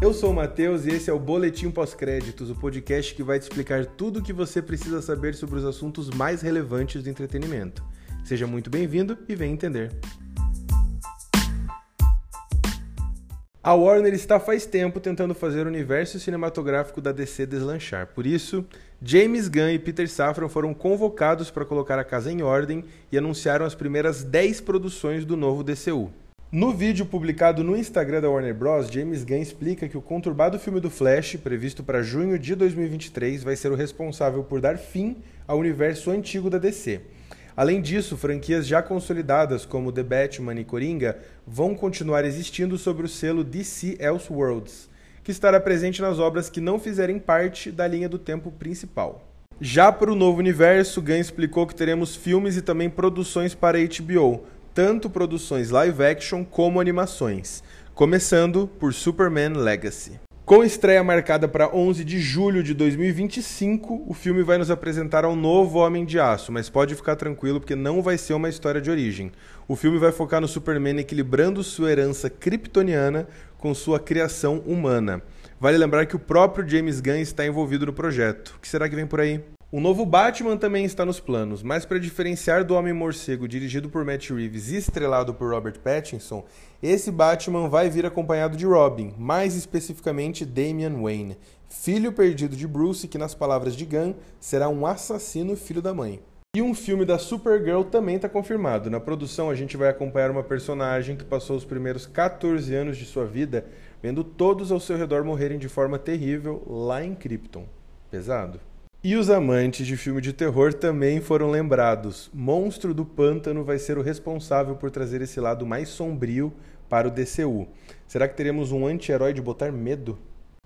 Eu sou o Matheus e esse é o Boletim Pós-Créditos, o podcast que vai te explicar tudo o que você precisa saber sobre os assuntos mais relevantes do entretenimento. Seja muito bem-vindo e venha entender. A Warner está faz tempo tentando fazer o universo cinematográfico da DC deslanchar. Por isso, James Gunn e Peter Safran foram convocados para colocar a casa em ordem e anunciaram as primeiras 10 produções do novo DCU. No vídeo publicado no Instagram da Warner Bros., James Gunn explica que o conturbado filme do Flash, previsto para junho de 2023, vai ser o responsável por dar fim ao universo antigo da DC. Além disso, franquias já consolidadas como The Batman e Coringa vão continuar existindo sobre o selo DC Elseworlds, que estará presente nas obras que não fizerem parte da linha do tempo principal. Já para o novo universo, Gunn explicou que teremos filmes e também produções para HBO, tanto produções live action como animações, começando por Superman Legacy. Com estreia marcada para 11 de julho de 2025, o filme vai nos apresentar um novo Homem de Aço, mas pode ficar tranquilo porque não vai ser uma história de origem. O filme vai focar no Superman equilibrando sua herança kryptoniana com sua criação humana. Vale lembrar que o próprio James Gunn está envolvido no projeto. O que será que vem por aí? O novo Batman também está nos planos, mas para diferenciar do Homem-Morcego dirigido por Matt Reeves e estrelado por Robert Pattinson, esse Batman vai vir acompanhado de Robin, mais especificamente Damian Wayne, filho perdido de Bruce que, nas palavras de Gunn, será um assassino filho da mãe. E um filme da Supergirl também está confirmado. Na produção, a gente vai acompanhar uma personagem que passou os primeiros 14 anos de sua vida vendo todos ao seu redor morrerem de forma terrível lá em Krypton. Pesado? E os amantes de filme de terror também foram lembrados. Monstro do Pântano vai ser o responsável por trazer esse lado mais sombrio para o DCU. Será que teremos um anti-herói de botar medo?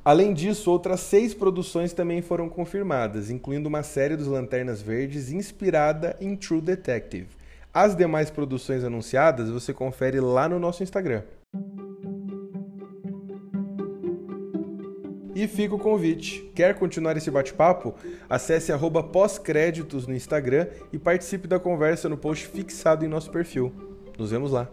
Além disso, outras seis produções também foram confirmadas, incluindo uma série dos Lanternas Verdes inspirada em True Detective. As demais produções anunciadas você confere lá no nosso Instagram. E fica o convite. Quer continuar esse bate-papo? Acesse pós-créditos no Instagram e participe da conversa no post fixado em nosso perfil. Nos vemos lá.